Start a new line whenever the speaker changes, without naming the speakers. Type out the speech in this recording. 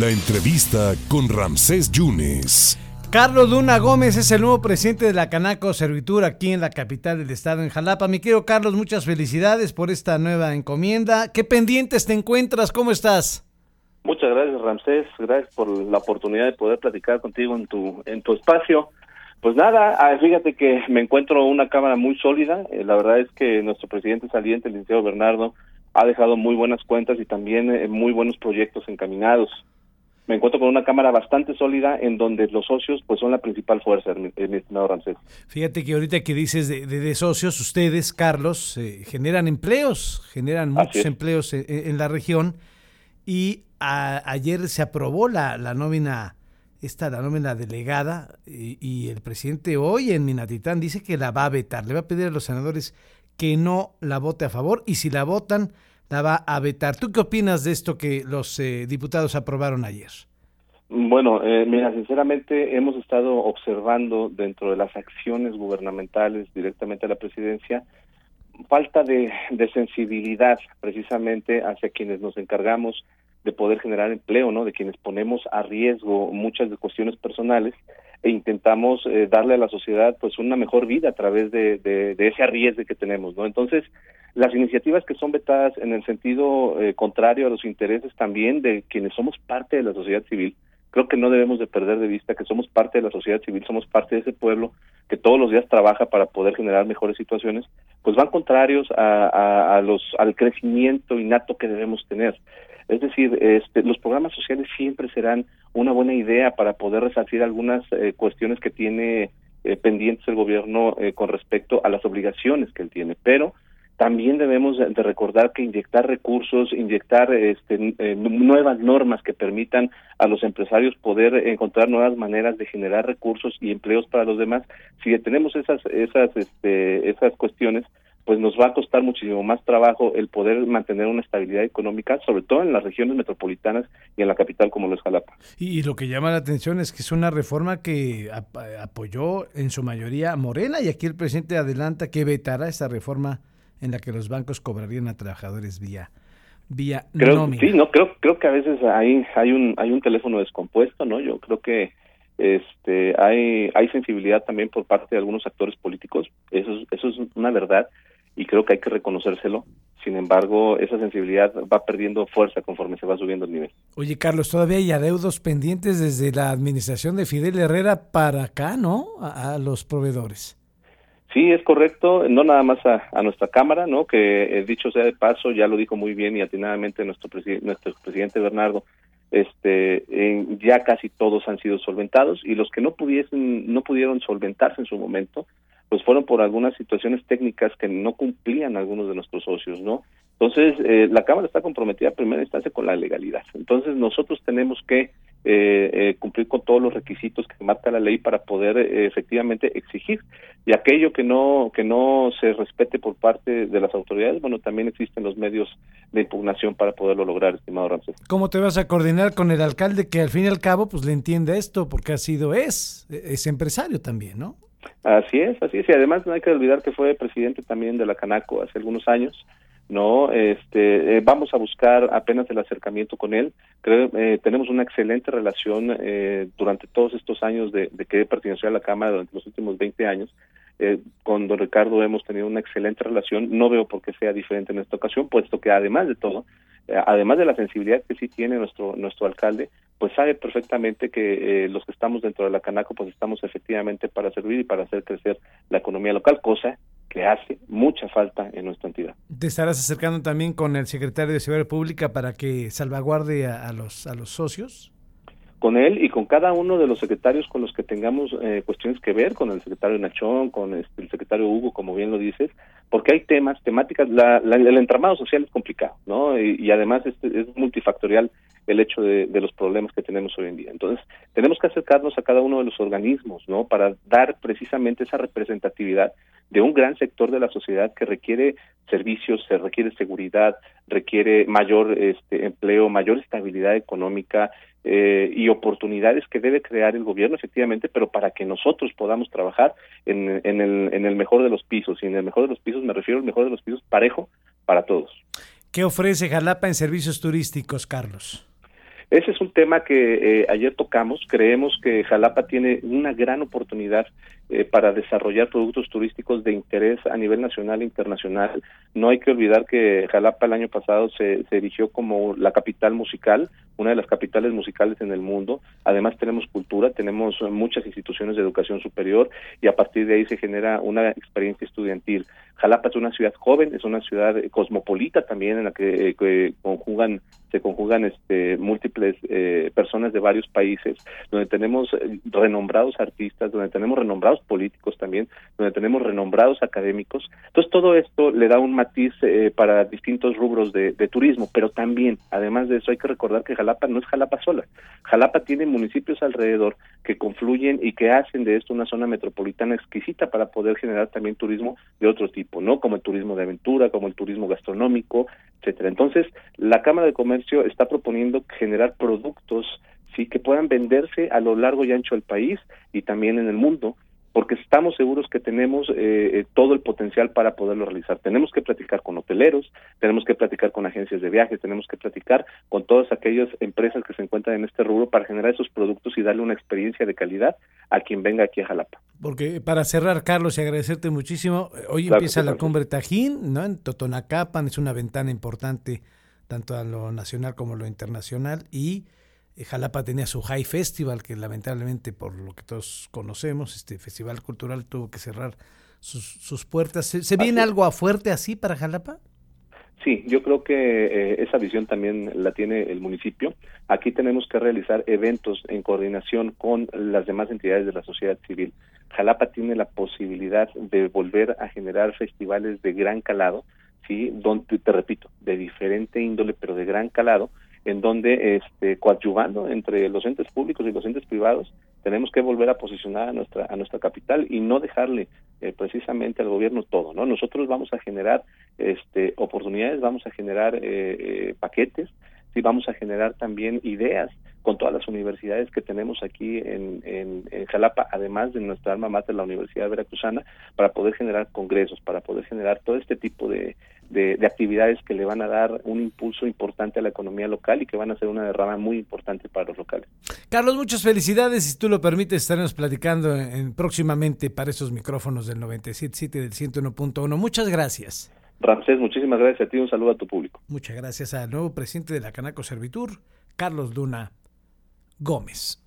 La entrevista con Ramsés Yunes.
Carlos Luna Gómez es el nuevo presidente de la Canaco Servitur aquí en la capital del estado, en Jalapa. Mi querido Carlos, muchas felicidades por esta nueva encomienda. ¿Qué pendientes te encuentras? ¿Cómo estás?
Muchas gracias, Ramsés. Gracias por la oportunidad de poder platicar contigo en tu, en tu espacio. Pues nada, ah, fíjate que me encuentro una cámara muy sólida. Eh, la verdad es que nuestro presidente saliente, el licenciado Bernardo, ha dejado muy buenas cuentas y también eh, muy buenos proyectos encaminados. Me encuentro con una cámara bastante sólida en donde los socios pues son la principal fuerza, mi, mi estimado Ramsés.
Fíjate que ahorita que dices de, de, socios, ustedes, Carlos, eh, generan empleos, generan muchos empleos en, en, la región. Y a, ayer se aprobó la, la nómina esta la nómina delegada y, y, el presidente hoy en Minatitán dice que la va a vetar, le va a pedir a los senadores que no la vote a favor y si la votan la va a vetar. ¿Tú qué opinas de esto que los eh, diputados aprobaron ayer?
Bueno, eh, mira, sinceramente hemos estado observando dentro de las acciones gubernamentales directamente a la presidencia falta de, de sensibilidad precisamente hacia quienes nos encargamos de poder generar empleo, ¿no? De quienes ponemos a riesgo muchas de cuestiones personales e intentamos eh, darle a la sociedad pues una mejor vida a través de, ese arriesgue que tenemos, ¿no? Entonces, las iniciativas que son vetadas en el sentido eh, contrario a los intereses también de quienes somos parte de la sociedad civil, creo que no debemos de perder de vista que somos parte de la sociedad civil, somos parte de ese pueblo que todos los días trabaja para poder generar mejores situaciones, pues van contrarios a, los al crecimiento innato que debemos tener. Es decir, este, los programas sociales siempre serán una buena idea para poder resarcir algunas eh, cuestiones que tiene eh, pendientes el gobierno eh, con respecto a las obligaciones que él tiene, pero también debemos de recordar que inyectar recursos, inyectar este, eh, nuevas normas que permitan a los empresarios poder encontrar nuevas maneras de generar recursos y empleos para los demás, si tenemos esas esas este, esas cuestiones, pues nos va a costar muchísimo más trabajo el poder mantener una estabilidad económica, sobre todo en las regiones metropolitanas y en la capital como lo es Jalapa.
Y, lo que llama la atención es que es una reforma que ap apoyó en su mayoría Morena y aquí el presidente adelanta que vetará esta reforma en la que los bancos cobrarían a trabajadores vía vía
creo,
nómina.
Sí, no creo creo que a veces hay hay un hay un teléfono descompuesto, ¿no? Yo creo que este hay hay sensibilidad también por parte de algunos actores políticos, eso es, eso es una verdad y creo que hay que reconocérselo. Sin embargo, esa sensibilidad va perdiendo fuerza conforme se va subiendo el nivel.
Oye, Carlos, todavía hay adeudos pendientes desde la administración de Fidel Herrera para acá, ¿no? A, a los proveedores.
Sí, es correcto, no nada más a, nuestra Cámara, ¿no? Que eh, dicho sea de paso, ya lo dijo muy bien y atinadamente nuestro, presi nuestro presidente Bernardo, este, eh, ya casi todos han sido solventados y los que no pudiesen, no pudieron solventarse en su momento, pues fueron por algunas situaciones técnicas que no cumplían algunos de nuestros socios, ¿no? Entonces, eh, la Cámara está comprometida en primera instancia con la legalidad. Entonces, nosotros tenemos que eh, eh, cumplir con todos los requisitos que marca la ley para poder eh, efectivamente exigir. Y aquello que no que no se respete por parte de las autoridades bueno también existen los medios de impugnación para poderlo lograr estimado Ramsés.
Cómo te vas a coordinar con el alcalde que al fin y al cabo pues le entiende esto porque ha sido es es empresario también no
así es así es. Y además no hay que olvidar que fue presidente también de la Canaco hace algunos años no este eh, vamos a buscar apenas el acercamiento con él. Creo eh, tenemos una excelente relación eh, durante todos estos años de, de que perteneció a la cámara durante los últimos 20 años. Eh, con don Ricardo hemos tenido una excelente relación. No veo por qué sea diferente en esta ocasión puesto que además de todo eh, además de la sensibilidad que sí tiene nuestro nuestro alcalde pues sabe perfectamente que eh, los que estamos dentro de la Canaco pues estamos efectivamente para servir y para hacer crecer la economía local cosa que hace mucha falta en nuestra entidad.
¿Te estarás acercando también con el secretario de Seguridad Pública para que salvaguarde a, a los a los socios?
Con él y con cada uno de los secretarios con los que tengamos eh, cuestiones que ver, con el secretario Nachón, con este, el secretario Hugo, como bien lo dices, porque hay temas, temáticas, la, la, el entramado social es complicado, ¿no? Y, y además es, es multifactorial el hecho de, de, los problemas que tenemos hoy en día. Entonces, tenemos que acercarnos a cada uno de los organismos, ¿no? Para dar precisamente esa representatividad de un gran sector de la sociedad que requiere servicios, se requiere seguridad, requiere mayor este, empleo, mayor estabilidad económica eh, y oportunidades que debe crear el gobierno, efectivamente, pero para que nosotros podamos trabajar en, en, el, en el mejor de los pisos. Y en el mejor de los pisos me refiero al mejor de los pisos parejo para todos.
¿Qué ofrece Jalapa en servicios turísticos, Carlos?
Ese es un tema que eh, ayer tocamos. Creemos que Jalapa tiene una gran oportunidad eh, para desarrollar productos turísticos de interés a nivel nacional e internacional. No hay que olvidar que Jalapa el año pasado se, se erigió como la capital musical, una de las capitales musicales en el mundo. Además tenemos cultura, tenemos muchas instituciones de educación superior y a partir de ahí se genera una experiencia estudiantil. Jalapa es una ciudad joven, es una ciudad cosmopolita también en la que, que conjugan se conjugan este, múltiples eh, personas de varios países, donde tenemos eh, renombrados artistas, donde tenemos renombrados políticos también, donde tenemos renombrados académicos. Entonces todo esto le da un matiz eh, para distintos rubros de, de, turismo, pero también, además de eso, hay que recordar que Jalapa no es Jalapa sola. Jalapa tiene municipios alrededor que confluyen y que hacen de esto una zona metropolitana exquisita para poder generar también turismo de otro tipo, ¿no? Como el turismo de aventura, como el turismo gastronómico, etcétera. Entonces, la Cámara de Comercio está proponiendo generar productos sí que puedan venderse a lo largo y ancho del país y también en el mundo porque estamos seguros que tenemos eh, eh, todo el potencial para poderlo realizar. Tenemos que platicar con hoteleros, tenemos que platicar con agencias de viajes, tenemos que platicar con todas aquellas empresas que se encuentran en este rubro para generar esos productos y darle una experiencia de calidad a quien venga aquí a Jalapa.
Porque para cerrar, Carlos, y agradecerte muchísimo, hoy empieza la cumbre Tajín, ¿no? En Totonacapan, es una ventana importante tanto a lo nacional como a lo internacional, y eh, Jalapa tenía su High Festival, que lamentablemente, por lo que todos conocemos, este festival cultural tuvo que cerrar sus, puertas. ¿Se, viene algo a fuerte así para Jalapa?
Sí, yo creo que eh, esa visión también la tiene el municipio. Aquí tenemos que realizar eventos en coordinación con las demás entidades de la sociedad civil. Jalapa tiene la posibilidad de volver a generar festivales de gran calado sí, donde te repito, de diferente índole, pero de gran calado, en donde este coadyuvando entre los entes públicos y los entes privados tenemos que volver a posicionar a nuestra a nuestra capital y no dejarle eh, precisamente al gobierno todo no nosotros vamos a generar este oportunidades vamos a generar eh, eh, paquetes y vamos a generar también ideas con todas las universidades que tenemos aquí en, en, Jalapa, además de nuestra alma mater, la Universidad Veracruzana, para poder generar congresos, para poder generar todo este tipo de, de, actividades que le van a dar un impulso importante a la economía local y que van a ser una derrama muy importante para los locales.
Carlos, muchas felicidades. Si tú lo permites, estaremos platicando en, próximamente para esos micrófonos del 97.7 del 101.1. Muchas gracias.
Ramsés, muchísimas gracias a ti. Un saludo a tu público.
Muchas gracias al nuevo presidente de la Canaco Servitur, Carlos Luna Gómez.